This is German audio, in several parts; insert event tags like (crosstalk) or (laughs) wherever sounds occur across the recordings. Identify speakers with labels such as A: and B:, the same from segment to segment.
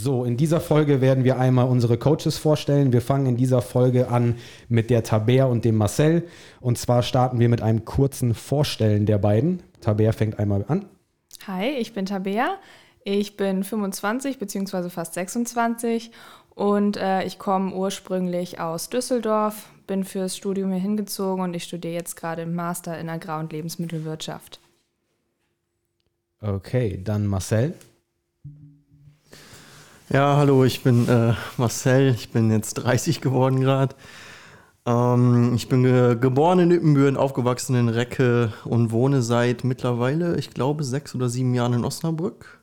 A: So, in dieser Folge werden wir einmal unsere Coaches vorstellen. Wir fangen in dieser Folge an mit der Taber und dem Marcel. Und zwar starten wir mit einem kurzen Vorstellen der beiden. Taber fängt einmal an.
B: Hi, ich bin Tabea. Ich bin 25 bzw. fast 26 und äh, ich komme ursprünglich aus Düsseldorf, bin fürs Studium hier hingezogen und ich studiere jetzt gerade im Master in Agrar- und Lebensmittelwirtschaft.
A: Okay, dann Marcel.
C: Ja, hallo, ich bin äh, Marcel, ich bin jetzt 30 geworden gerade. Ähm, ich bin ge geboren in Ippenbüren, aufgewachsen in Recke und wohne seit mittlerweile, ich glaube, sechs oder sieben Jahren in Osnabrück.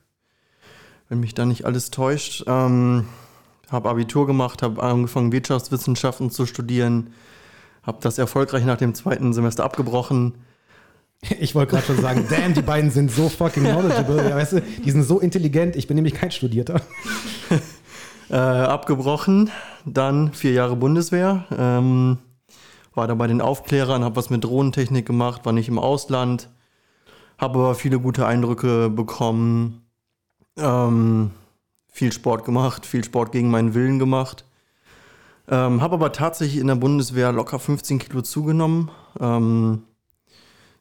C: Wenn mich da nicht alles täuscht. Ähm, habe Abitur gemacht, habe angefangen Wirtschaftswissenschaften zu studieren, habe das erfolgreich nach dem zweiten Semester abgebrochen
A: ich wollte gerade schon sagen, damn, die beiden sind so fucking knowledgeable. Ja, weißt du, die sind so intelligent. Ich bin nämlich kein Studierter. (laughs)
C: äh, abgebrochen, dann vier Jahre Bundeswehr. Ähm, war da bei den Aufklärern, habe was mit Drohnentechnik gemacht, war nicht im Ausland. Habe aber viele gute Eindrücke bekommen. Ähm, viel Sport gemacht, viel Sport gegen meinen Willen gemacht. Ähm, habe aber tatsächlich in der Bundeswehr locker 15 Kilo zugenommen. Ähm,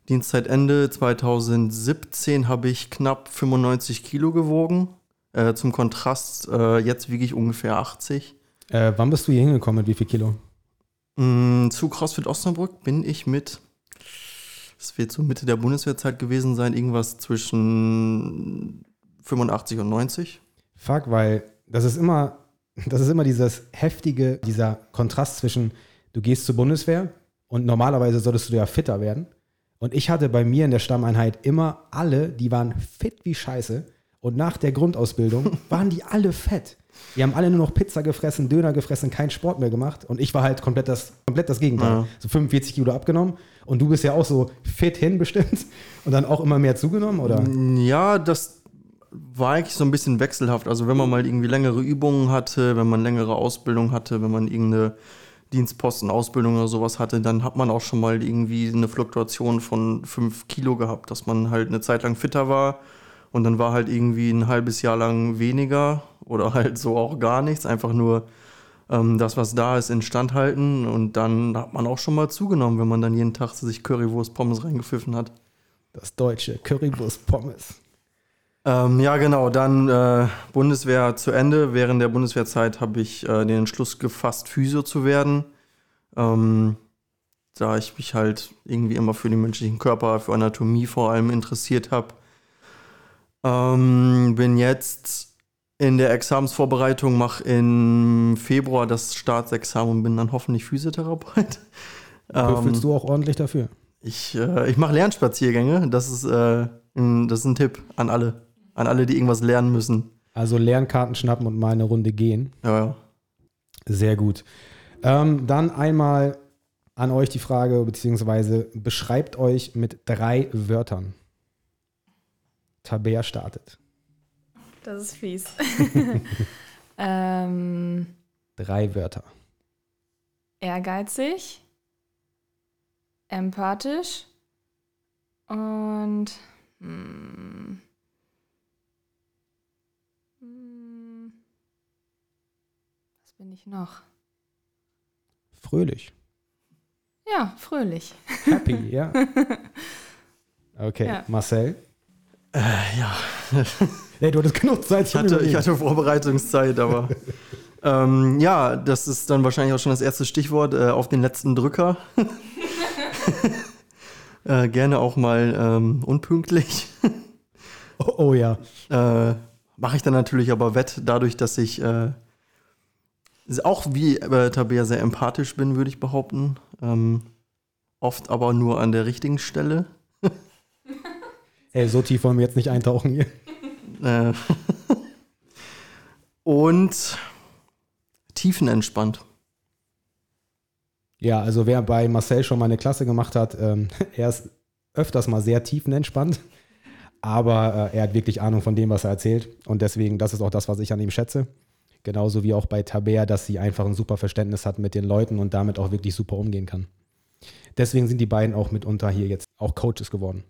C: Dienstzeitende 2017 habe ich knapp 95 Kilo gewogen. Äh, zum Kontrast, äh, jetzt wiege ich ungefähr 80.
A: Äh, wann bist du hier hingekommen? Mit wie viel Kilo?
C: Mm, zu CrossFit Osnabrück bin ich mit, es wird so Mitte der Bundeswehrzeit gewesen sein, irgendwas zwischen 85 und 90.
A: Fuck, weil das ist immer, (laughs) das ist immer dieses heftige, dieser Kontrast zwischen, du gehst zur Bundeswehr und normalerweise solltest du ja fitter werden. Und ich hatte bei mir in der Stammeinheit immer alle, die waren fit wie Scheiße. Und nach der Grundausbildung (laughs) waren die alle fett. Die haben alle nur noch Pizza gefressen, Döner gefressen, keinen Sport mehr gemacht. Und ich war halt komplett das, komplett das Gegenteil. Ja. So 45 Kilo abgenommen. Und du bist ja auch so fit hin bestimmt. Und dann auch immer mehr zugenommen, oder?
C: Ja, das war eigentlich so ein bisschen wechselhaft. Also wenn man mal irgendwie längere Übungen hatte, wenn man längere Ausbildung hatte, wenn man irgendeine Dienstposten, Ausbildung oder sowas hatte, dann hat man auch schon mal irgendwie eine Fluktuation von 5 Kilo gehabt, dass man halt eine Zeit lang fitter war und dann war halt irgendwie ein halbes Jahr lang weniger oder halt so auch gar nichts, einfach nur ähm, das, was da ist, instand halten und dann hat man auch schon mal zugenommen, wenn man dann jeden Tag sich Currywurst Pommes reingepfiffen hat.
A: Das deutsche Currywurst Pommes.
C: Ähm, ja, genau. Dann äh, Bundeswehr zu Ende. Während der Bundeswehrzeit habe ich äh, den Entschluss gefasst, Physio zu werden. Ähm, da ich mich halt irgendwie immer für den menschlichen Körper, für Anatomie vor allem interessiert habe. Ähm, bin jetzt in der Examensvorbereitung, mache im Februar das Staatsexamen und bin dann hoffentlich Physiotherapeut.
A: Würfelst ähm, du auch ordentlich dafür?
C: Ich, äh, ich mache Lernspaziergänge. Das ist, äh, ein, das ist ein Tipp an alle. An alle, die irgendwas lernen müssen.
A: Also Lernkarten schnappen und mal eine Runde gehen.
C: Ja, ja.
A: Sehr gut. Ähm, dann einmal an euch die Frage, beziehungsweise beschreibt euch mit drei Wörtern. Tabea startet.
B: Das ist fies. (laughs) ähm,
A: drei Wörter.
B: Ehrgeizig, empathisch und hm, bin ich noch?
A: Fröhlich.
B: Ja, fröhlich.
A: Happy, (laughs) ja. Okay, ja. Marcel?
C: Äh, ja. (laughs)
A: hey, du hattest genug Zeit.
C: Ich hatte, ich hatte Vorbereitungszeit, aber (laughs) ähm, ja, das ist dann wahrscheinlich auch schon das erste Stichwort äh, auf den letzten Drücker. äh, gerne auch mal ähm, unpünktlich.
A: oh, oh, ja.
C: Äh, mache ich dann natürlich aber wett, dadurch, dass ich äh, auch wie äh, Tabea sehr empathisch bin, würde ich behaupten. Ähm, oft aber nur an der richtigen Stelle. (laughs)
A: Ey, so tief wollen wir jetzt nicht eintauchen hier.
C: Äh, (laughs) und tiefenentspannt.
A: Ja, also wer bei Marcel schon mal eine Klasse gemacht hat, ähm, (laughs) er ist öfters mal sehr tiefenentspannt. Aber äh, er hat wirklich Ahnung von dem, was er erzählt. Und deswegen, das ist auch das, was ich an ihm schätze. Genauso wie auch bei Tabea, dass sie einfach ein super Verständnis hat mit den Leuten und damit auch wirklich super umgehen kann. Deswegen sind die beiden auch mitunter hier jetzt auch Coaches geworden.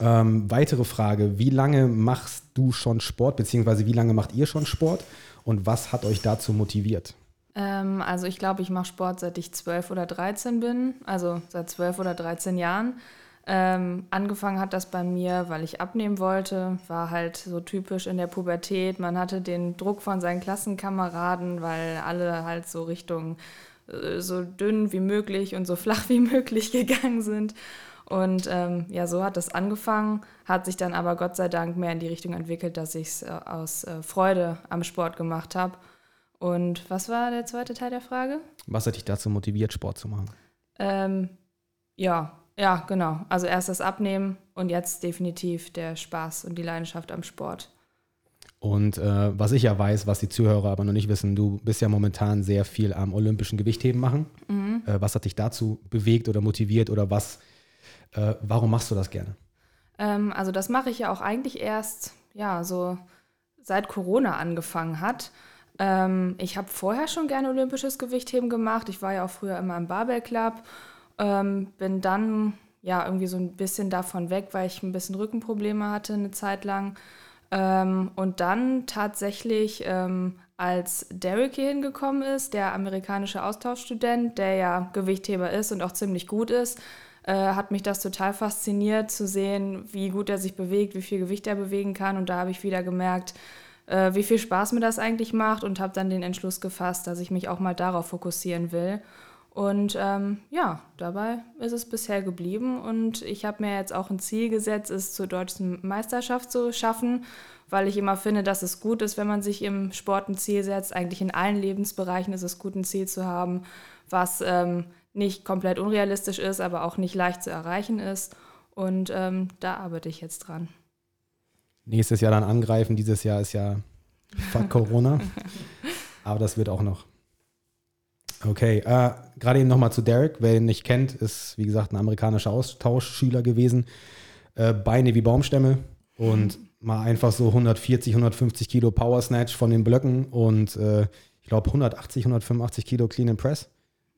A: Ähm, weitere Frage: Wie lange machst du schon Sport, beziehungsweise wie lange macht ihr schon Sport und was hat euch dazu motiviert?
B: Ähm, also, ich glaube, ich mache Sport seit ich 12 oder 13 bin, also seit 12 oder 13 Jahren. Ähm, angefangen hat das bei mir, weil ich abnehmen wollte, war halt so typisch in der Pubertät. Man hatte den Druck von seinen Klassenkameraden, weil alle halt so Richtung äh, so dünn wie möglich und so (laughs) flach wie möglich gegangen sind. Und ähm, ja, so hat das angefangen, hat sich dann aber Gott sei Dank mehr in die Richtung entwickelt, dass ich es äh, aus äh, Freude am Sport gemacht habe. Und was war der zweite Teil der Frage?
A: Was hat dich dazu motiviert, Sport zu machen?
B: Ähm, ja, ja, genau. Also erst das Abnehmen und jetzt definitiv der Spaß und die Leidenschaft am Sport.
A: Und äh, was ich ja weiß, was die Zuhörer aber noch nicht wissen, du bist ja momentan sehr viel am olympischen Gewichtheben machen. Mhm. Äh, was hat dich dazu bewegt oder motiviert oder was, äh, warum machst du das gerne?
B: Ähm, also das mache ich ja auch eigentlich erst, ja, so seit Corona angefangen hat. Ähm, ich habe vorher schon gerne olympisches Gewichtheben gemacht. Ich war ja auch früher immer im Barbell Club ähm, bin dann ja irgendwie so ein bisschen davon weg, weil ich ein bisschen Rückenprobleme hatte eine Zeit lang. Ähm, und dann tatsächlich, ähm, als Derek hier hingekommen ist, der amerikanische Austauschstudent, der ja Gewichtheber ist und auch ziemlich gut ist, äh, hat mich das total fasziniert zu sehen, wie gut er sich bewegt, wie viel Gewicht er bewegen kann. Und da habe ich wieder gemerkt, äh, wie viel Spaß mir das eigentlich macht und habe dann den Entschluss gefasst, dass ich mich auch mal darauf fokussieren will. Und ähm, ja, dabei ist es bisher geblieben und ich habe mir jetzt auch ein Ziel gesetzt, es zur deutschen Meisterschaft zu schaffen, weil ich immer finde, dass es gut ist, wenn man sich im Sport ein Ziel setzt. Eigentlich in allen Lebensbereichen ist es gut, ein Ziel zu haben, was ähm, nicht komplett unrealistisch ist, aber auch nicht leicht zu erreichen ist. Und ähm, da arbeite ich jetzt dran.
A: Nächstes Jahr dann angreifen. Dieses Jahr ist ja (laughs) Corona. aber das wird auch noch. Okay, äh, gerade eben nochmal zu Derek. Wer ihn nicht kennt, ist wie gesagt ein amerikanischer Austauschschüler gewesen. Äh, Beine wie Baumstämme und mal einfach so 140, 150 Kilo Power Snatch von den Blöcken und äh, ich glaube 180, 185 Kilo Clean and Press.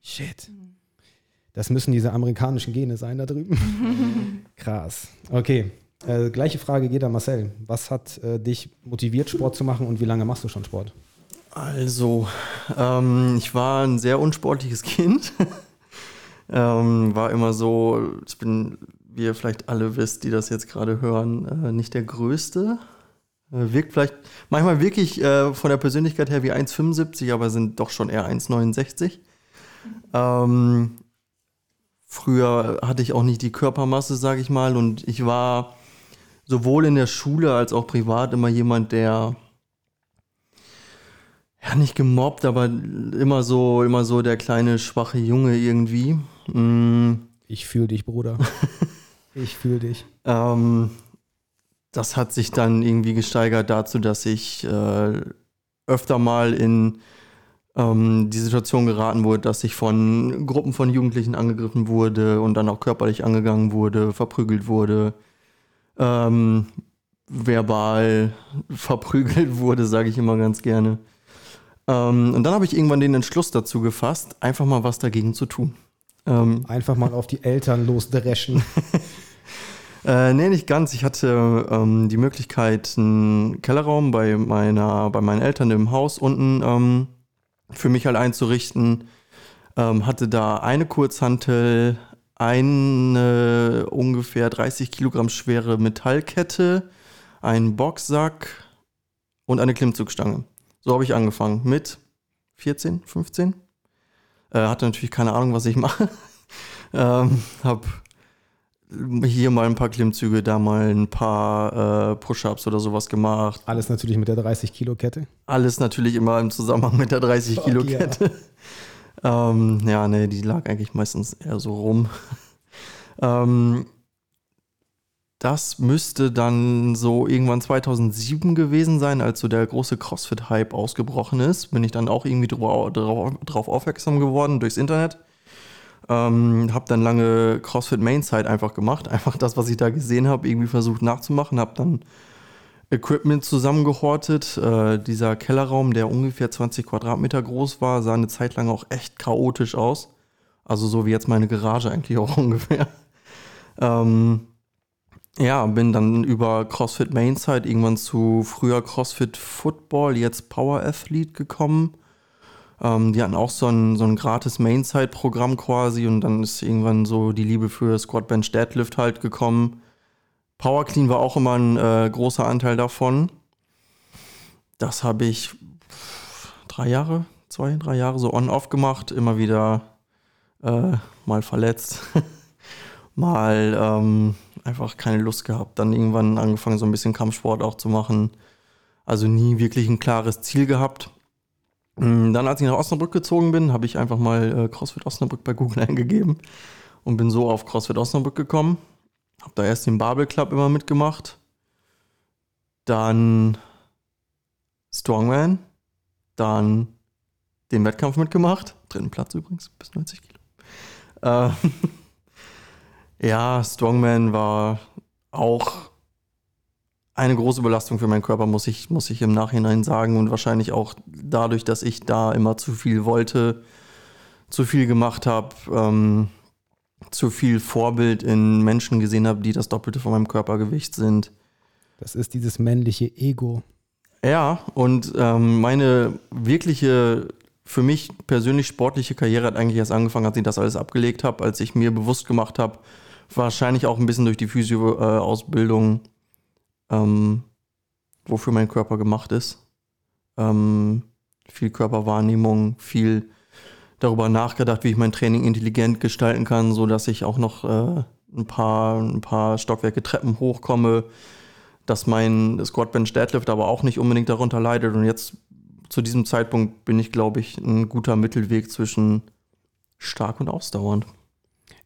A: Shit. Das müssen diese amerikanischen Gene sein da drüben. (laughs) Krass. Okay. Äh, gleiche Frage geht an Marcel. Was hat äh, dich motiviert, Sport zu machen und wie lange machst du schon Sport?
C: Also, ähm, ich war ein sehr unsportliches (laughs) Kind. ähm, war immer so, ich bin, wie ihr vielleicht alle wisst, die das jetzt gerade hören, äh, nicht der Größte. Äh, wirkt vielleicht manchmal wirklich äh, von der Persönlichkeit her wie 1,75, aber sind doch schon eher 1,69. Ähm, früher hatte ich auch nicht die Körpermasse, sage ich mal, und ich war sowohl in der Schule als auch privat immer jemand, der ja, nicht gemobbt, aber immer so, immer so der kleine, schwache Junge irgendwie.
A: Mm. Ich fühle dich, Bruder. (laughs) ich fühle dich.
C: Ähm, das hat sich dann irgendwie gesteigert dazu, dass ich äh, öfter mal in ähm, die Situation geraten wurde, dass ich von Gruppen von Jugendlichen angegriffen wurde und dann auch körperlich angegangen wurde, verprügelt wurde, ähm, verbal (laughs) verprügelt wurde, sage ich immer ganz gerne. Ähm, und dann habe ich irgendwann den Entschluss dazu gefasst, einfach mal was dagegen zu tun.
A: Ähm, einfach mal auf die Eltern losdreschen. (laughs)
C: äh, nee, nicht ganz. Ich hatte ähm, die Möglichkeit, einen Kellerraum bei, meiner, bei meinen Eltern im Haus unten ähm, für mich halt einzurichten. Ähm, hatte da eine Kurzhantel, eine ungefähr 30 Kilogramm schwere Metallkette, einen Boxsack und eine Klimmzugstange. So habe ich angefangen mit 14, 15. Äh, hatte natürlich keine Ahnung, was ich mache. (laughs) ähm, habe hier mal ein paar Klimmzüge, da mal ein paar äh, Push-Ups oder sowas gemacht.
A: Alles natürlich mit der 30-Kilo-Kette?
C: Alles natürlich immer im Zusammenhang mit der 30-Kilo-Kette. Ja. (laughs) ähm, ja, nee, die lag eigentlich meistens eher so rum. (laughs) ähm, das müsste dann so irgendwann 2007 gewesen sein, als so der große CrossFit-Hype ausgebrochen ist. Bin ich dann auch irgendwie drauf, aufmerksam geworden durchs Internet. Ähm, habe dann lange CrossFit Mainside einfach gemacht. Einfach das, was ich da gesehen habe, irgendwie versucht nachzumachen. Habe dann Equipment zusammengehortet. Äh, dieser Kellerraum, der ungefähr 20 Quadratmeter groß war, sah eine Zeit lang auch echt chaotisch aus. Also so wie jetzt meine Garage eigentlich auch (laughs) ungefähr. Ähm, Ja, bin dann über CrossFit Mainside irgendwann zu früher CrossFit Football, jetzt Power Athlete gekommen. Ähm, die hatten auch so ein, so ein gratis Mainside-Programm quasi und dann ist irgendwann so die Liebe für Squat Bench Deadlift halt gekommen. Power Clean war auch immer ein äh, großer Anteil davon. Das habe ich drei Jahre, zwei, drei Jahre so on-off gemacht, immer wieder äh, mal verletzt, (laughs) mal ähm, einfach keine Lust gehabt. Dann irgendwann angefangen, so ein bisschen Kampfsport auch zu machen. Also nie wirklich ein klares Ziel gehabt. Mm, dann, als ich nach Osnabrück gezogen bin, habe ich einfach mal äh, CrossFit Osnabrück bei Google (laughs) eingegeben und bin so auf CrossFit Osnabrück gekommen. Habe da erst den Babel Club immer mitgemacht. Dann Strongman. Dann den Wettkampf mitgemacht. Dritten Platz übrigens, bis 90 Kilo. Äh, (laughs) ja, Strongman war auch eine große Belastung für meinen Körper, muss ich, muss ich im Nachhinein sagen. Und wahrscheinlich auch dadurch, dass ich da immer zu viel wollte, zu viel gemacht habe, ähm, zu viel Vorbild in Menschen gesehen habe, die das Doppelte von meinem Körpergewicht sind.
A: Das ist dieses männliche Ego.
C: Ja, und ähm, meine wirkliche, für mich persönlich sportliche Karriere hat eigentlich erst angefangen, als ich das alles abgelegt habe, als ich mir bewusst gemacht habe, wahrscheinlich auch ein bisschen durch die Physio-Ausbildung, ähm, wofür mein Körper gemacht ist. Ähm, viel Körperwahrnehmung, viel darüber nachgedacht, wie ich mein Training intelligent gestalten kann, so dass ich auch noch äh, ein paar ein paar Stockwerke Treppen hochkomme, dass mein Squat Bench Deadlift aber auch nicht unbedingt darunter leidet und jetzt zu diesem Zeitpunkt bin ich glaube ich ein guter Mittelweg zwischen stark und ausdauernd.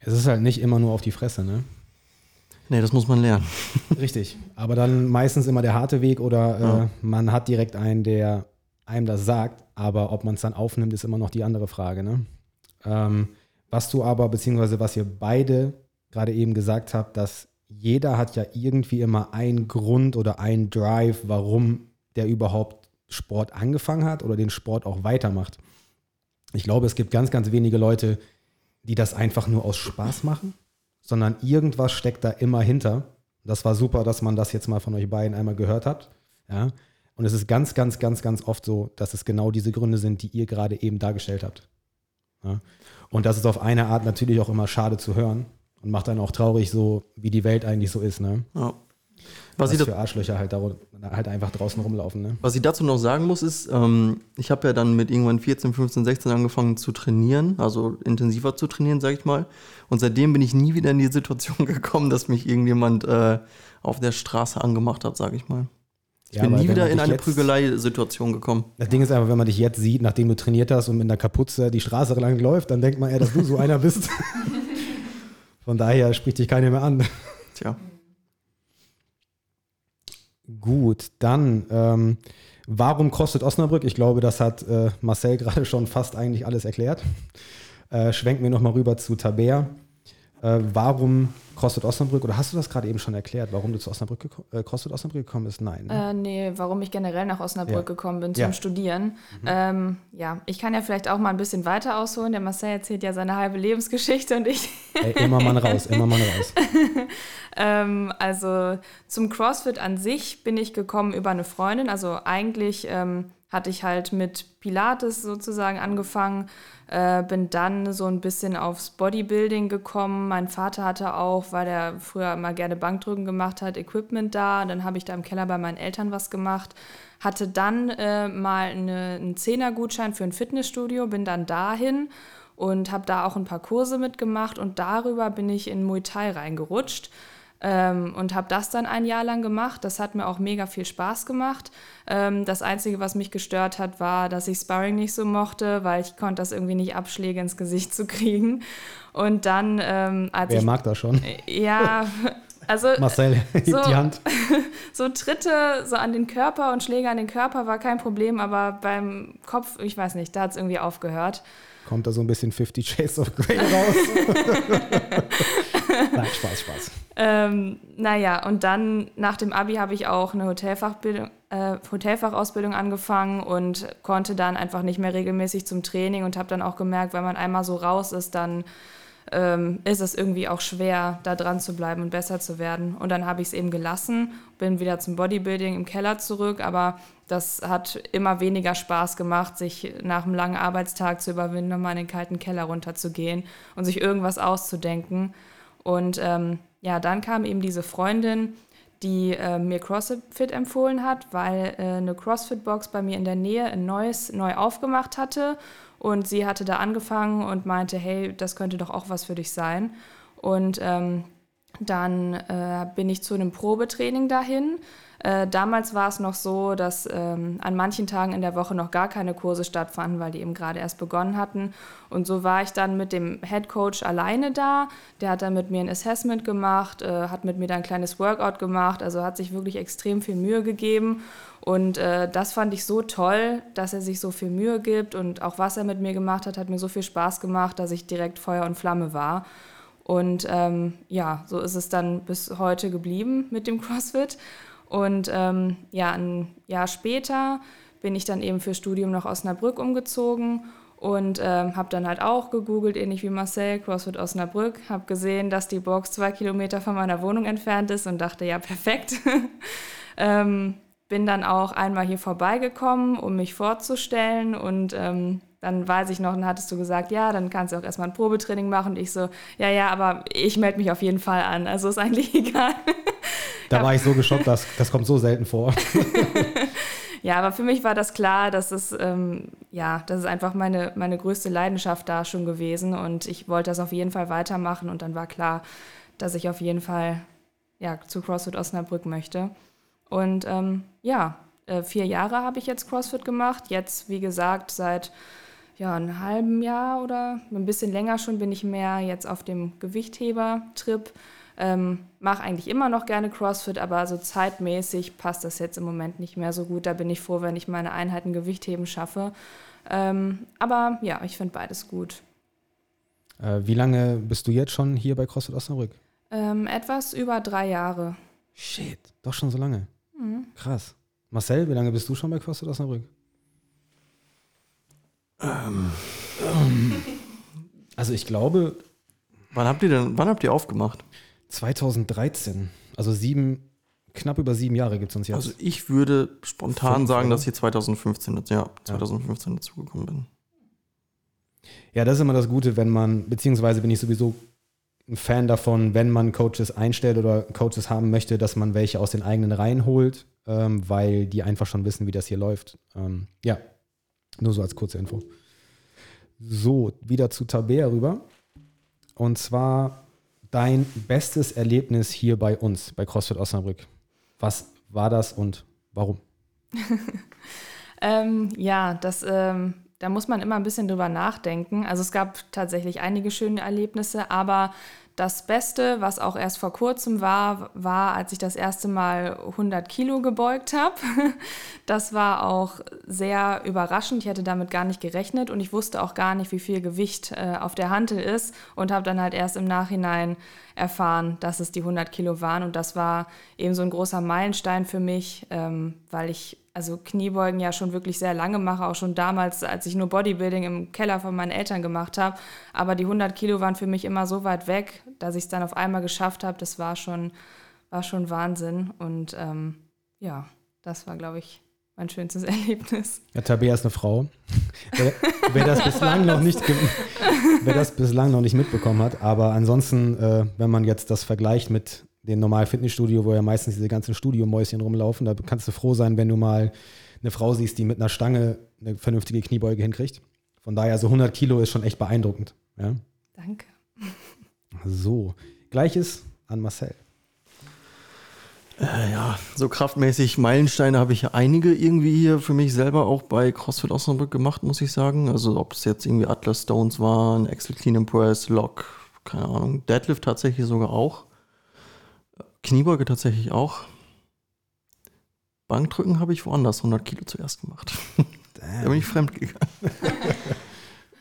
A: Es ist halt nicht immer nur auf die Fresse, ne?
C: Nee, das muss man lernen. (laughs)
A: Richtig. Aber dann meistens immer der harte Weg oder äh, ja. man hat direkt einen, der einem das sagt, aber ob man es dann aufnimmt, ist immer noch die andere Frage. Ne? Ähm, was du aber, beziehungsweise was ihr beide gerade eben gesagt habt, dass jeder hat ja irgendwie immer einen Grund oder einen Drive, warum der überhaupt Sport angefangen hat oder den Sport auch weitermacht. Ich glaube, es gibt ganz, ganz wenige Leute, die das einfach nur aus Spaß machen, sondern irgendwas steckt da immer hinter. Das war super, dass man das jetzt mal von euch beiden einmal gehört hat. Ja. Und es ist ganz, ganz, ganz, ganz oft so, dass es genau diese Gründe sind, die ihr gerade eben dargestellt habt. Ja. Und das ist auf eine Art natürlich auch immer schade zu hören und macht dann auch traurig, so wie die Welt eigentlich so ist. Ne? Ja. Was, Was für Arschlöcher halt, da, halt einfach draußen rumlaufen. Ne?
C: Was ich dazu noch sagen muss, ist, ähm, ich habe ja dann mit irgendwann 14, 15, 16 angefangen zu trainieren, also intensiver zu trainieren, sag ich mal. Und seitdem bin ich nie wieder in die Situation (laughs) gekommen, dass mich irgendjemand äh, auf der Straße angemacht hat, sag ich mal. Ich ja, bin nie wieder in eine Prügelei-Situation gekommen.
A: Das Ding ist einfach, wenn man dich jetzt sieht, nachdem du trainiert hast und mit einer Kapuze die Straße lang läuft, dann denkt man eher, dass du so einer bist. (laughs) Von daher spricht dich keiner mehr an. Tja. Gut, dann, ähm, warum kostet Osnabrück? Ich glaube, das hat äh, Marcel (laughs) gerade schon fast eigentlich alles erklärt. Äh, schwenken wir nochmal rüber zu Tabea. Äh, warum CrossFit Osnabrück, oder hast du das gerade eben schon erklärt, warum du zu Osnabrück, äh, CrossFit Osnabrück gekommen bist? Nein.
B: Ne? Äh, nee, warum ich generell nach Osnabrück ja. gekommen bin zum ja. Studieren. Mhm. Ähm, ja, ich kann ja vielleicht auch mal ein bisschen weiter ausholen. Der Marcel erzählt ja seine halbe Lebensgeschichte und ich.
A: Ey, immer mal raus, immer mal raus. (laughs)
B: ähm, also zum CrossFit an sich bin ich gekommen über eine Freundin. Also eigentlich ähm, hatte ich halt mit Pilates sozusagen angefangen äh, bin dann so ein bisschen aufs Bodybuilding gekommen. Mein Vater hatte auch, weil er früher immer gerne Bankdrücken gemacht hat, Equipment da. Dann habe ich da im Keller bei meinen Eltern was gemacht. Hatte dann äh, mal eine, einen Zehner-Gutschein für ein Fitnessstudio, bin dann dahin und habe da auch ein paar Kurse mitgemacht und darüber bin ich in Muay Thai reingerutscht. Ähm, und habe das dann ein Jahr lang gemacht. Das hat mir auch mega viel Spaß gemacht. Ähm, das Einzige, was mich gestört hat, war, dass ich Sparring nicht so mochte, weil ich konnte das irgendwie nicht Abschläge ins Gesicht zu kriegen. Und dann, ähm,
A: als Wer
B: ich,
A: mag das schon?
B: Ja, (laughs) also
A: Marcel, (laughs) so, die Hand. (laughs)
B: so Tritte so an den Körper und Schläge an den Körper war kein Problem, aber beim Kopf, ich weiß nicht, da hat es irgendwie aufgehört.
A: Kommt da so ein bisschen 50 Shades of Grey raus? (laughs) Nein, Spaß, Spaß.
B: Ähm, naja, und dann nach dem Abi habe ich auch eine Hotelfachbildung, äh, Hotelfachausbildung angefangen und konnte dann einfach nicht mehr regelmäßig zum Training und habe dann auch gemerkt, wenn man einmal so raus ist, dann ähm, ist es irgendwie auch schwer, da dran zu bleiben und besser zu werden. Und dann habe ich es eben gelassen, bin wieder zum Bodybuilding im Keller zurück, aber das hat immer weniger Spaß gemacht, sich nach einem langen Arbeitstag zu überwinden, nochmal in den kalten Keller runterzugehen und sich irgendwas auszudenken. Und ähm, ja, dann kam eben diese Freundin, die äh, mir CrossFit empfohlen hat, weil äh, eine CrossFit-Box bei mir in der Nähe ein neues neu aufgemacht hatte und sie hatte da angefangen und meinte, hey, das könnte doch auch was für dich sein. Und ähm, dann äh, bin ich zu einem Probetraining dahin äh, damals war es noch so, dass ähm, an manchen Tagen in der Woche noch gar keine Kurse stattfanden, weil die eben gerade erst begonnen hatten. Und so war ich dann mit dem Head Coach alleine da. Der hat dann mit mir ein Assessment gemacht, äh, hat mit mir dann ein kleines Workout gemacht, also hat sich wirklich extrem viel Mühe gegeben. Und äh, das fand ich so toll, dass er sich so viel Mühe gibt und auch was er mit mir gemacht hat, hat mir so viel Spaß gemacht, dass ich direkt Feuer und Flamme war. Und ähm, ja, so ist es dann bis heute geblieben mit dem (laughs) CrossFit. Und ähm, ja, ein Jahr später bin ich dann eben für Studium nach Osnabrück umgezogen und ähm, habe dann halt auch gegoogelt, ähnlich wie Marcel, CrossFit Osnabrück, habe gesehen, dass die Box zwei Kilometer von meiner Wohnung entfernt ist und dachte, ja, (laughs) perfekt. ähm, bin dann auch einmal hier vorbeigekommen, um mich vorzustellen und ähm, dann weiß ich noch, dann hattest du gesagt, ja, dann kannst du auch erstmal ein Probetraining machen. Und ich so, ja, ja, aber ich melde mich auf jeden Fall an. Also ist eigentlich (laughs) egal.
A: Da war ich so geschockt, dass, das kommt so selten vor. (laughs)
B: ja, aber für mich war das klar, dass es, ähm, ja, das ist einfach meine, meine größte Leidenschaft da schon gewesen. Und ich wollte das auf jeden Fall weitermachen. Und dann war klar, dass ich auf jeden Fall ja, zu CrossFit Osnabrück möchte. Und ähm, ja, äh, vier Jahre habe ich jetzt CrossFit gemacht. Jetzt, wie gesagt, seit ja, einem halben Jahr oder ein bisschen länger schon bin ich mehr jetzt auf dem Gewichtheber-Trip. Ähm, Mache eigentlich immer noch gerne CrossFit, aber so zeitmäßig passt das jetzt im Moment nicht mehr so gut. Da bin ich froh, wenn ich meine Einheiten Gewichtheben schaffe. Ähm, aber ja, ich finde beides gut.
A: Äh, wie lange bist du jetzt schon hier bei CrossFit Osnabrück?
B: Ähm, etwas über drei Jahre.
A: Shit, doch schon so lange. Mhm. Krass. Marcel, wie lange bist du schon bei CrossFit Osnabrück? Ähm, ähm, also ich glaube.
C: Wann habt ihr denn, wann habt ihr aufgemacht?
A: 2013. Also sieben, knapp über sieben Jahre gibt es uns jetzt.
C: Also ich würde spontan Fünf, sagen, dass ich 2015, ja, 2015 ja. dazugekommen bin.
A: Ja, das ist immer das Gute, wenn man, beziehungsweise bin ich sowieso ein Fan davon, wenn man Coaches einstellt oder Coaches haben möchte, dass man welche aus den eigenen Reihen holt, ähm, weil die einfach schon wissen, wie das hier läuft. Ähm, ja, nur so als kurze Info. So, wieder zu Tabea rüber. Und zwar dein bestes Erlebnis hier bei uns, bei CrossFit Osnabrück. Was war das und warum? (laughs)
B: ähm, ja, das, ähm, da muss man immer ein bisschen drüber nachdenken. Also es gab tatsächlich einige schöne Erlebnisse, aber das Beste, was auch erst vor kurzem war, war, als ich das erste Mal 100 Kilo gebeugt habe. (laughs) Das war auch sehr überraschend. Ich hätte damit gar nicht gerechnet und ich wusste auch gar nicht, wie viel Gewicht äh, auf der Hantel ist und habe dann halt erst im Nachhinein erfahren, dass es die 100 Kilo waren. Und das war eben so ein großer Meilenstein für mich, ähm, weil ich also Kniebeugen ja schon wirklich sehr lange mache, auch schon damals, als ich nur Bodybuilding im Keller von meinen Eltern gemacht habe. Aber die 100 Kilo waren für mich immer so weit weg, dass ich es dann auf einmal geschafft habe. Das war schon, war schon Wahnsinn. Und ähm, ja, das war, glaube ich, mein schönstes (laughs) Erlebnis.
A: Ja, Tabea ist eine Frau. wer, wer, das (laughs) bislang noch nicht, wer das bislang noch nicht mitbekommen hat, aber ansonsten, äh, wenn man jetzt das vergleicht mit dem normalen Fitnessstudio, wo ja meistens diese ganzen Studiomäuschen rumlaufen. Da kannst du froh sein, wenn du mal eine Frau siehst, die mit einer Stange eine vernünftige Kniebeuge hinkriegt. Von daher, so 100 Kilo ist schon echt beeindruckend. Ja?
B: Danke.
A: So, gleiches an Marcel.
C: Äh, ja, so kraftmäßig Meilensteine habe ich einige irgendwie hier für mich selber auch bei CrossFit Osnabrück gemacht, muss ich sagen. Also ob es jetzt irgendwie Atlas Stones waren, Excel Clean and Press, Lock, keine Ahnung, Deadlift tatsächlich sogar auch. Kniebeuge tatsächlich auch. Bankdrücken habe ich woanders 100 Kilo zuerst gemacht. da bin ich fremd gegangen.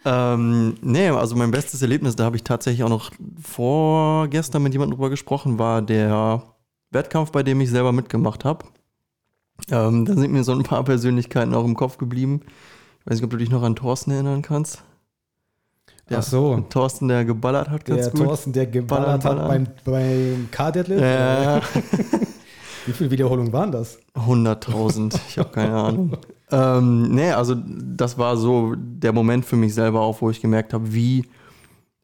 C: ähm, nee, also mein bestes Erlebnis, da habe ich tatsächlich auch noch vorgestern mit jemandem drüber gesprochen, war der Wettkampf, bei dem ich selber mitgemacht habe. Ähm, da sind mir so ein paar Persönlichkeiten auch im Kopf geblieben. Ich weiß nicht, ob du dich noch an Thorsten erinnern kannst. Der
A: Ach so.
C: Thorsten, der geballert hat, ganz
A: Der
C: gut.
A: Thorsten, der geballert
C: Ballern,
A: hat beim, beim Car-Deadlift?
C: Ja, (laughs) (laughs)
A: Wie viele Wiederholungen waren das?
C: 100.000, ich habe keine Ahnung. Ähm, nee, also das war so der Moment für mich selber auch, wo ich gemerkt habe, wie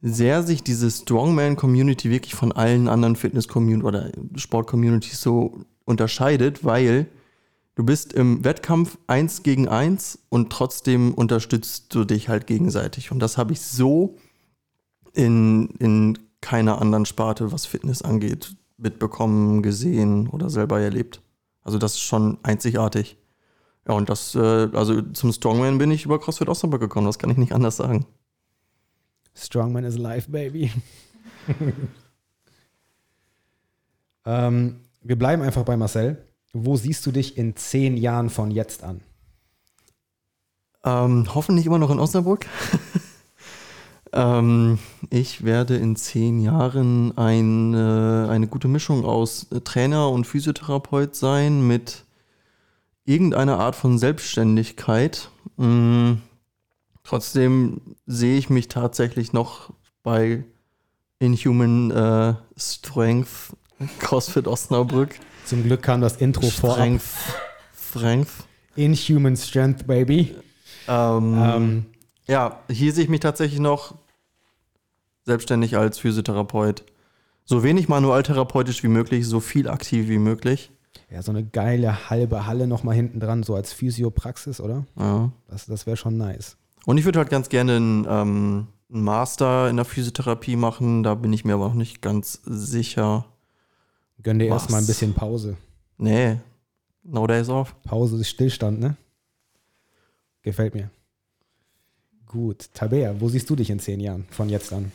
C: sehr sich diese Strongman-Community wirklich von allen anderen Fitness-Community oder Sport-Communities so unterscheidet, weil du bist im Wettkampf eins gegen eins und trotzdem unterstützt du dich halt gegenseitig. Und das habe ich so in, in keiner anderen Sparte, was Fitness angeht, mitbekommen, gesehen oder selber erlebt. Also das ist schon einzigartig. Ja, und das, äh, also zum Strongman bin ich über CrossFit Osnabrück gekommen, das kann ich nicht anders sagen.
A: Strongman is life, baby. (laughs) ähm, wir bleiben einfach bei Marcel. Wo siehst du dich in zehn Jahren von jetzt an?
C: Ähm, hoffentlich immer noch in Osnabrück. (laughs) ähm, ich werde in zehn Jahren ein, äh, eine gute Mischung aus äh, Trainer und Physiotherapeut sein mit irgendeiner Art von Selbstständigkeit. Mm, trotzdem sehe ich mich tatsächlich noch bei Inhuman äh, Strength (laughs) CrossFit Osnabrück.
A: Zum Glück kam das Intro vorab.
C: Strength. Strength.
A: Inhuman Strength, baby.
C: Ähm,
A: Ähm,
C: Ja, hier sehe ich mich tatsächlich noch selbstständig als Physiotherapeut. So wenig manualtherapeutisch wie möglich, so viel aktiv wie möglich.
A: ja, so eine geile halbe Halle nochmal hinten dran, so als Physiopraxis, oder?
C: Ja.
A: Das, das wäre schon nice.
C: Und ich würde halt ganz gerne einen, ähm, einen Master in der Physiotherapie machen. Da bin ich mir aber noch nicht ganz sicher.
A: Gönn dir erstmal ein bisschen Pause.
C: Nee, no days off.
A: Pause ist Stillstand, ne? Gefällt mir. Gut. Tabea, wo siehst du dich in zehn Jahren von jetzt an?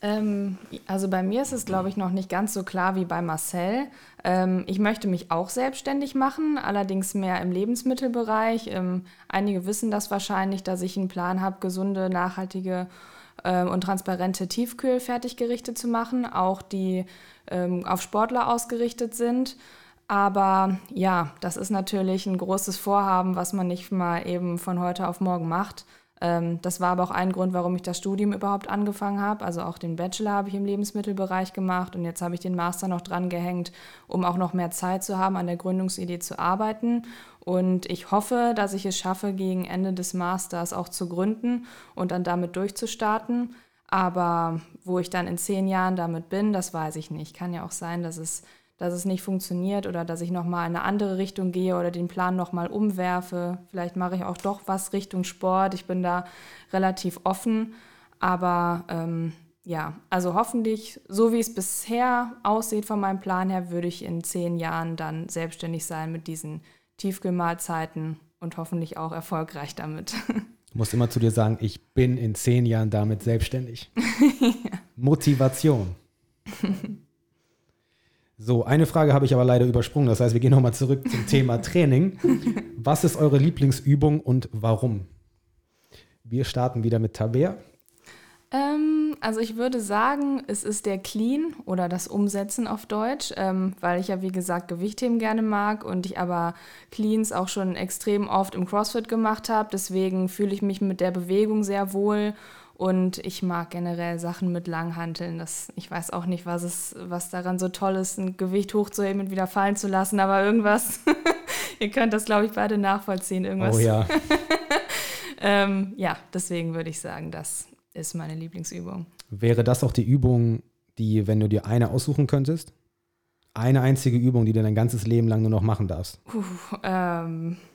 B: Ähm, also bei mir ist es, glaube ich, noch nicht ganz so klar wie bei Marcel. Ähm, ich möchte mich auch selbstständig machen, allerdings mehr im Lebensmittelbereich. Ähm, einige wissen das wahrscheinlich, dass ich einen Plan habe, gesunde, nachhaltige ähm, und transparente Tiefkühl-Fertiggerichte zu machen, auch die ähm, auf Sportler ausgerichtet sind. Aber ja, das ist natürlich ein großes Vorhaben, was man nicht mal eben von heute auf morgen macht. Ähm, das war aber auch ein Grund, warum ich das Studium überhaupt angefangen habe. Also auch den Bachelor habe ich im Lebensmittelbereich gemacht und jetzt habe ich den Master noch dran gehängt, um auch noch mehr Zeit zu haben, an der Gründungsidee zu arbeiten. Und ich hoffe, dass ich es schaffe, gegen Ende des Masters auch zu gründen und dann damit durchzustarten. Aber wo ich dann in zehn Jahren damit bin, das weiß ich nicht. Kann ja auch sein, dass es, dass es nicht funktioniert oder dass ich nochmal in eine andere Richtung gehe oder den Plan nochmal umwerfe. Vielleicht mache ich auch doch was Richtung Sport. Ich bin da relativ offen. Aber ähm, ja, also hoffentlich, so wie es bisher aussieht von meinem Plan her, würde ich in zehn Jahren dann selbstständig sein mit diesen Tiefkühlmahlzeiten und hoffentlich auch erfolgreich damit. (laughs)
A: Du musst immer zu dir sagen, ich bin in zehn Jahren damit selbstständig. (laughs) Motivation. (laughs) So, eine Frage habe ich aber leider übersprungen. Das heißt, wir gehen nochmal zurück zum Thema (laughs) Training. Was ist eure Lieblingsübung und warum? Wir starten wieder mit Tabea.
B: Ähm, also ich würde sagen, es ist der Clean oder das Umsetzen auf Deutsch, ähm, weil ich ja wie gesagt Gewichtheben gerne mag und ich aber Cleans auch schon extrem oft im CrossFit gemacht habe. Deswegen fühle ich mich mit der Bewegung sehr wohl und ich mag generell Sachen mit Langhanteln. Das, ich weiß auch nicht, was, es, was daran so toll ist, ein Gewicht hochzuheben und wieder fallen zu lassen, aber irgendwas, (laughs) ihr könnt das glaube ich beide nachvollziehen, irgendwas.
A: Oh ja. (laughs)
B: ähm, ja, deswegen würde ich sagen, das ist meine Lieblingsübung.
A: Wäre das auch die Übung, die, wenn du dir eine aussuchen könntest? Eine einzige Übung, die du dein ganzes Leben lang nur noch machen darfst.
B: Puh, ähm. (laughs)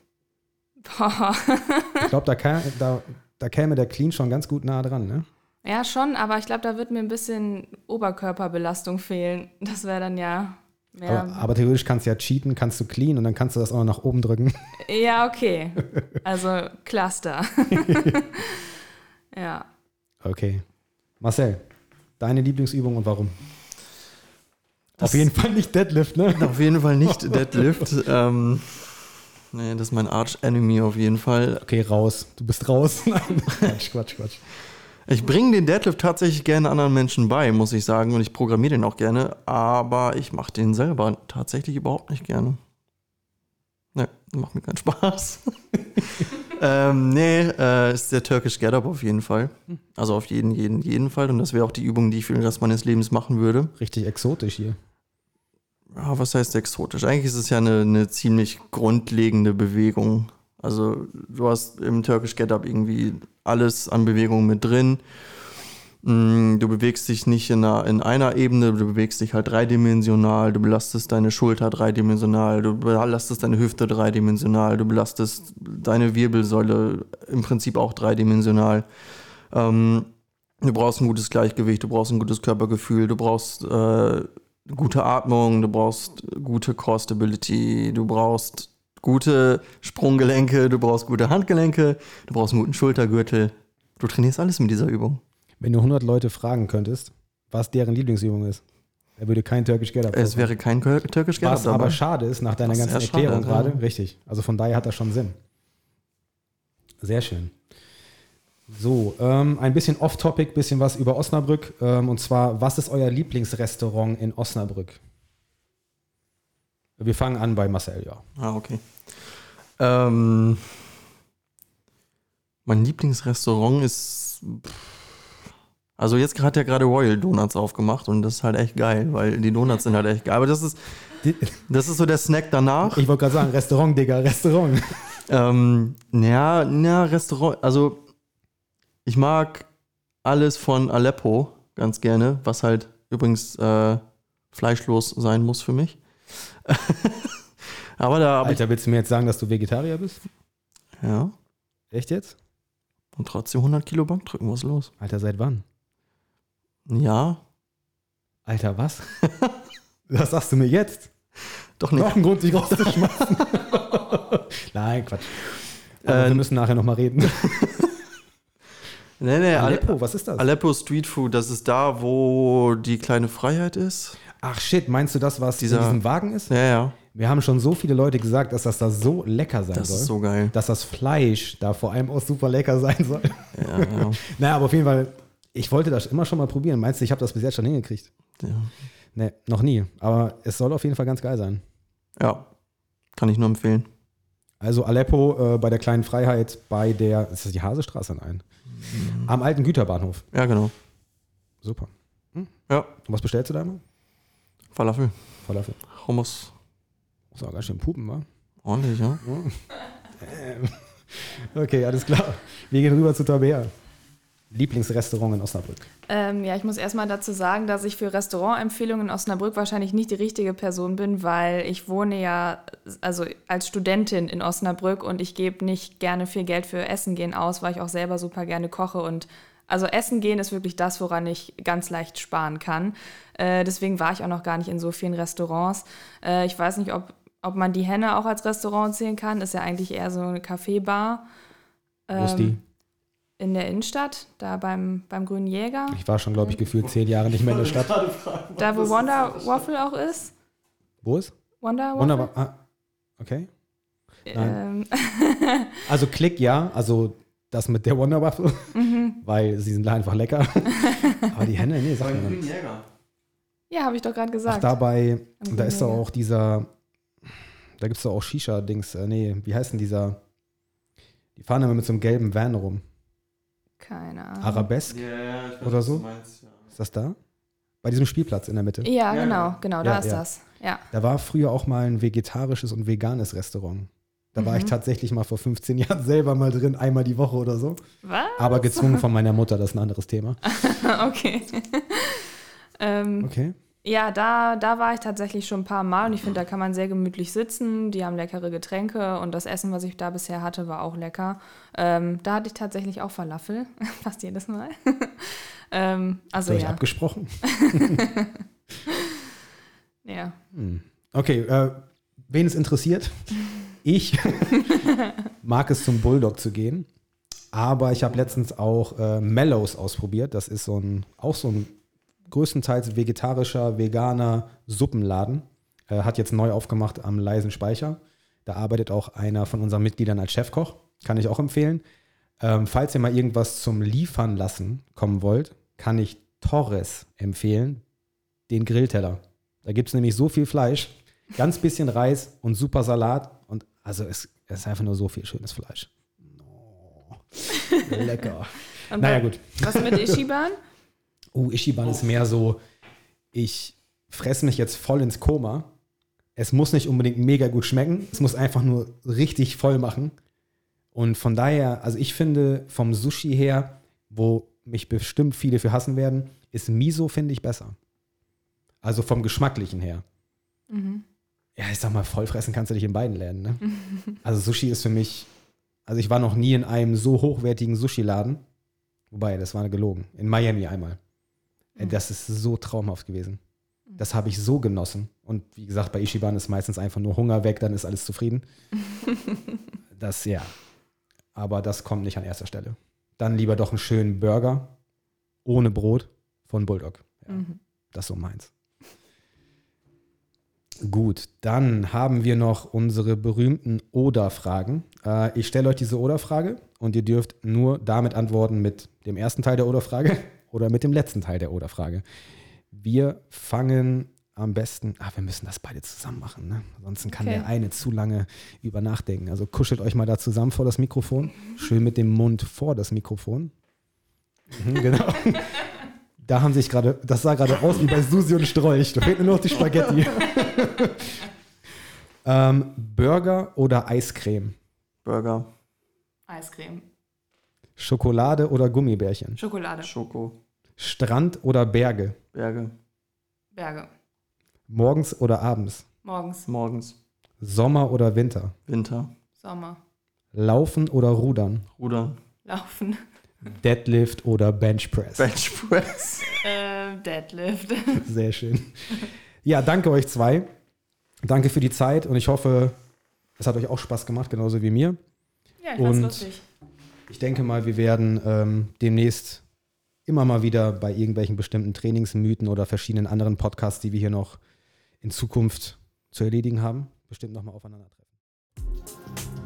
A: Ich glaube, da, da, da käme der Clean schon ganz gut nah dran, ne?
B: Ja, schon, aber ich glaube, da wird mir ein bisschen Oberkörperbelastung fehlen. Das wäre dann ja mehr.
A: Aber, aber theoretisch kannst du ja cheaten, kannst du clean und dann kannst du das auch noch nach oben drücken.
B: ja, okay. Also Cluster. (laughs) (laughs) ja.
A: Okay. Marcel, deine Lieblingsübung und warum?
C: Das-
A: Auf jeden Fall nicht Deadlift, ne?
C: Auf jeden Fall nicht (laughs) Deadlift. ähm, nee, das ist mein Arch-Enemy auf jeden Fall.
A: Okay, raus. Du bist raus. (laughs) Nein, Quatsch, Quatsch, Quatsch.
C: Ich bringe den Deadlift tatsächlich gerne anderen Menschen bei, muss ich sagen. Und ich programmiere den auch gerne. Aber ich mache den selber tatsächlich überhaupt nicht gerne. Ne, macht mir keinen Spaß. (laughs) ähm, nee, äh, ist der Turkish Get Up auf jeden Fall. Also auf jeden, jeden, jeden Fall. Und das wäre auch die Übung, die ich für den Rest meines Lebens machen würde.
A: Richtig exotisch hier.
C: Ja, was heißt exotisch? Eigentlich ist es ja eine, eine ziemlich grundlegende Bewegung. Also du hast im Turkish Get Up irgendwie alles an Bewegungen mit drin. Mm, Du bewegst dich nicht in einer, in einer Ebene, du bewegst dich halt dreidimensional, du belastest deine Schulter dreidimensional, du belastest deine Hüfte dreidimensional, du belastest deine Wirbelsäule im Prinzip auch dreidimensional. Ähm, du brauchst ein gutes Gleichgewicht, du brauchst ein gutes Körpergefühl, du brauchst äh, gute Atmung, du brauchst gute Core Stability, du brauchst gute Sprunggelenke, du brauchst gute Handgelenke, du brauchst einen guten Schultergürtel. Du trainierst alles mit dieser Übung.
A: Wenn du 100 Leute fragen könntest, was deren Lieblingsübung ist, er würde kein Turkish Get Up
C: Es wäre kein Turkish Get Up
A: Was aber schade ist nach deiner ganzen
C: sehr schade,
A: Erklärung
C: ja.
A: gerade. Richtig. Also von daher hat das schon Sinn. Sehr schön. So, ähm, ein bisschen off-topic, bisschen was über Osnabrück. Ähm, und zwar, was ist euer Lieblingsrestaurant in Osnabrück? Wir fangen an bei Marcel, ja.
C: Ah, okay. Ähm, mein Lieblingsrestaurant ist. Also jetzt hat er gerade Royal Donuts aufgemacht und das ist halt echt geil, weil die Donuts sind halt echt geil. Aber das ist, das ist so der Snack danach.
A: Ich wollte gerade sagen, Restaurant, Digga, Restaurant.
C: Ähm, ja, ja, Restaurant, also ich mag alles von Aleppo ganz gerne, was halt übrigens äh, fleischlos sein muss für mich. (laughs) Aber da
A: Alter, willst du mir jetzt sagen, dass du Vegetarier bist?
C: ja,
A: Echt jetzt?
C: und trotzdem 100 Kilo Bankdrücken, was ist los?
A: Alter, seit wann?
C: Ja,
A: Alter, was? (laughs) Was sagst du mir jetzt?
C: doch nicht.
A: Noch ein Grund, dich rauszuschmeißen. (laughs) Nein, Quatsch.
C: Äh,
A: wir müssen nachher nochmal reden.
C: Nee, nee,
A: Aleppo, was ist das?
C: Aleppo Street Food, das ist da, wo die kleine Freiheit ist.
A: Ach shit, meinst du das, was
C: Dieser-
A: in diesem Wagen ist?
C: Ja, ja,
A: Wir haben schon so viele Leute gesagt, dass das da so lecker sein
C: das
A: soll.
C: ist so geil.
A: Dass das Fleisch da vor allem auch super lecker sein soll.
C: Ja, ja, (laughs)
A: naja, aber auf jeden Fall, ich wollte das immer schon mal probieren. Meinst du, ich habe das bis jetzt schon hingekriegt?
C: ja.
A: Nee, noch nie. Aber es soll auf jeden Fall ganz geil sein.
C: ja, kann ich nur empfehlen.
A: Also Aleppo äh, bei der kleinen Freiheit bei der, ist das die Hasestraße? Nein. Am alten Güterbahnhof.
C: Ja, genau.
A: Super.
C: Ja,
A: Und was bestellst du da immer?
C: Falafel,
A: Falafel.
C: Hummus,
A: Muss auch ganz schön pupen, wa?
C: ordentlich, ja. (laughs)
A: Okay, alles klar. Wir gehen rüber zu Tabea. Lieblingsrestaurant in Osnabrück.
B: Ähm, ja, ich muss erstmal dazu sagen, dass ich für Restaurantempfehlungen in Osnabrück wahrscheinlich nicht die richtige Person bin, weil ich wohne ja also als Studentin in Osnabrück und ich gebe nicht gerne viel Geld für Essen gehen aus, weil ich auch selber super gerne koche und also Essen gehen ist wirklich das, woran ich ganz leicht sparen kann. Äh, deswegen war ich auch noch gar nicht in so vielen Restaurants. Äh, ich weiß nicht, ob, ob man die Henne auch als Restaurant zählen kann. Ist ja eigentlich eher so eine Kaffeebar
A: Wo ist die?
B: In der Innenstadt, da beim, beim Grünen Jäger.
A: Ich war schon, glaube ich, gefühlt zehn Jahre nicht mehr in der Stadt.
B: Da, wo Wonder Waffle auch ist.
A: Wo ist?
B: Wonder Waffle.
A: Wunderbar. Ah, okay.
B: Ähm, (laughs)
A: Also Klick ja, also das mit der Wonder Waffle,
B: Mhm. (laughs)
A: weil sie sind einfach lecker. (laughs) Aber die Hände, nee, sag mir nicht.
C: Jäger.
B: ja, habe ich doch gerade
A: Ach,
B: gesagt.
A: dabei,
B: Am
A: da ist doch
B: Grünen
A: auch dieser, da gibt es doch auch Shisha-Dings, äh, nee, wie heißt denn dieser? Die fahren immer mit so einem gelben Van rum.
B: Keine Ahnung.
A: Arabesque,
C: Ja, ja, ich weiß,
A: Oder so?
C: meinst, ja.
A: ist das da? Bei diesem Spielplatz in der Mitte.
B: Ja,
C: Ja,
B: genau,
C: ja.
B: genau, da ist
A: ja.
B: das. Ja.
A: Da war früher auch mal ein vegetarisches und veganes Restaurant. Da war ich
B: Mhm.
A: tatsächlich mal vor 15 (laughs) Jahren selber mal drin, einmal die Woche oder so.
B: Was?
A: Aber gezwungen von (laughs) meiner Mutter, das ist ein anderes Thema. (laughs)
B: okay. ähm,
A: Okay.
B: Ja, da, da war ich tatsächlich schon ein paar Mal und ich finde, da kann man sehr gemütlich sitzen. Die haben leckere Getränke und das Essen, was ich da bisher hatte, war auch lecker. Ähm, da hatte ich tatsächlich auch Falafel, (laughs) fast jedes Mal. (laughs) ähm, also
A: Soll ich
B: ja.
A: abgesprochen? (laughs)
B: ja.
A: Hm. Okay, äh, wen es interessiert, ich mag es zum Bulldog zu gehen, aber ich habe letztens auch äh, Mellows ausprobiert. Das ist so ein, auch so ein größtenteils vegetarischer, veganer Suppenladen. Äh, hat jetzt neu aufgemacht am Leisen Speicher. Da arbeitet auch einer von unseren Mitgliedern als Chefkoch. Kann ich auch empfehlen. Ähm, falls ihr mal irgendwas zum Liefern lassen kommen wollt, kann ich Torres empfehlen, den Grillteller. Da gibt es nämlich so viel Fleisch, ganz bisschen Reis und super Salat. Und also es, es ist einfach nur so viel schönes Fleisch. Lecker.
B: Und
A: Naja, gut.
B: Was mit Ishiban? (laughs)
A: Uh, Ishiban ist mehr so, ich fresse mich jetzt voll ins Koma. Es muss nicht unbedingt mega gut schmecken. Es muss einfach nur richtig voll machen. Und von daher, also ich finde vom Sushi her, wo mich bestimmt viele für hassen werden, ist Miso, finde ich, besser. Also vom Geschmacklichen her. Ja, ich sag mal, vollfressen kannst du dich in beiden Läden. Ne? (laughs) Also Sushi ist für mich, also ich war noch nie in einem so hochwertigen Sushi-Laden. Wobei, das war gelogen. In Miami einmal. Ey, Das ist so traumhaft gewesen. Das habe ich so genossen. Und wie gesagt, bei Ishiban ist meistens einfach nur Hunger weg, dann ist alles zufrieden. (laughs) Das, ja. Aber das kommt nicht an erster Stelle. Dann lieber doch einen schönen Burger ohne Brot von Bulldog. Ja, Das ist so meins. Gut, dann haben wir noch unsere berühmten Oder-Fragen. Äh, ich stelle euch diese Oder-Frage und ihr dürft nur damit antworten mit dem ersten Teil der Oder-Frage oder mit dem letzten Teil der Oder-Frage. Wir fangen am besten, ah, wir müssen das beide zusammen machen, ne? Ansonsten kann
B: Okay.
A: der eine zu lange über nachdenken. Also kuschelt euch mal da zusammen vor das Mikrofon, schön mit dem Mund vor das Mikrofon. Mhm, genau. (laughs) Da haben sich gerade, das sah gerade aus wie bei Susi und Strolch. Da fehlt nur noch die Spaghetti. (laughs) ähm, Burger oder Eiscreme?
C: Burger,
B: Eiscreme.
A: Schokolade oder Gummibärchen?
B: Schokolade.
C: Schoko,
A: Strand oder Berge?
C: Berge,
B: Berge.
A: Morgens oder abends?
B: Morgens.
C: morgens,
A: Sommer oder Winter?
C: Winter,
B: Sommer.
A: Laufen oder Rudern?
C: Rudern,
B: Laufen.
A: Deadlift oder Bench Press?
C: Bench Press. (laughs)
B: äh, Deadlift.
A: Sehr schön. Ja, danke euch zwei. Danke für die Zeit und ich hoffe, es hat euch auch Spaß gemacht, genauso wie mir.
B: Ja, ich
A: Und-
B: lustig.
A: Ich denke mal, wir werden ähm, demnächst immer mal wieder bei irgendwelchen bestimmten Trainingsmythen oder verschiedenen anderen Podcasts, die wir hier noch in Zukunft zu erledigen haben, bestimmt nochmal aufeinandertreffen.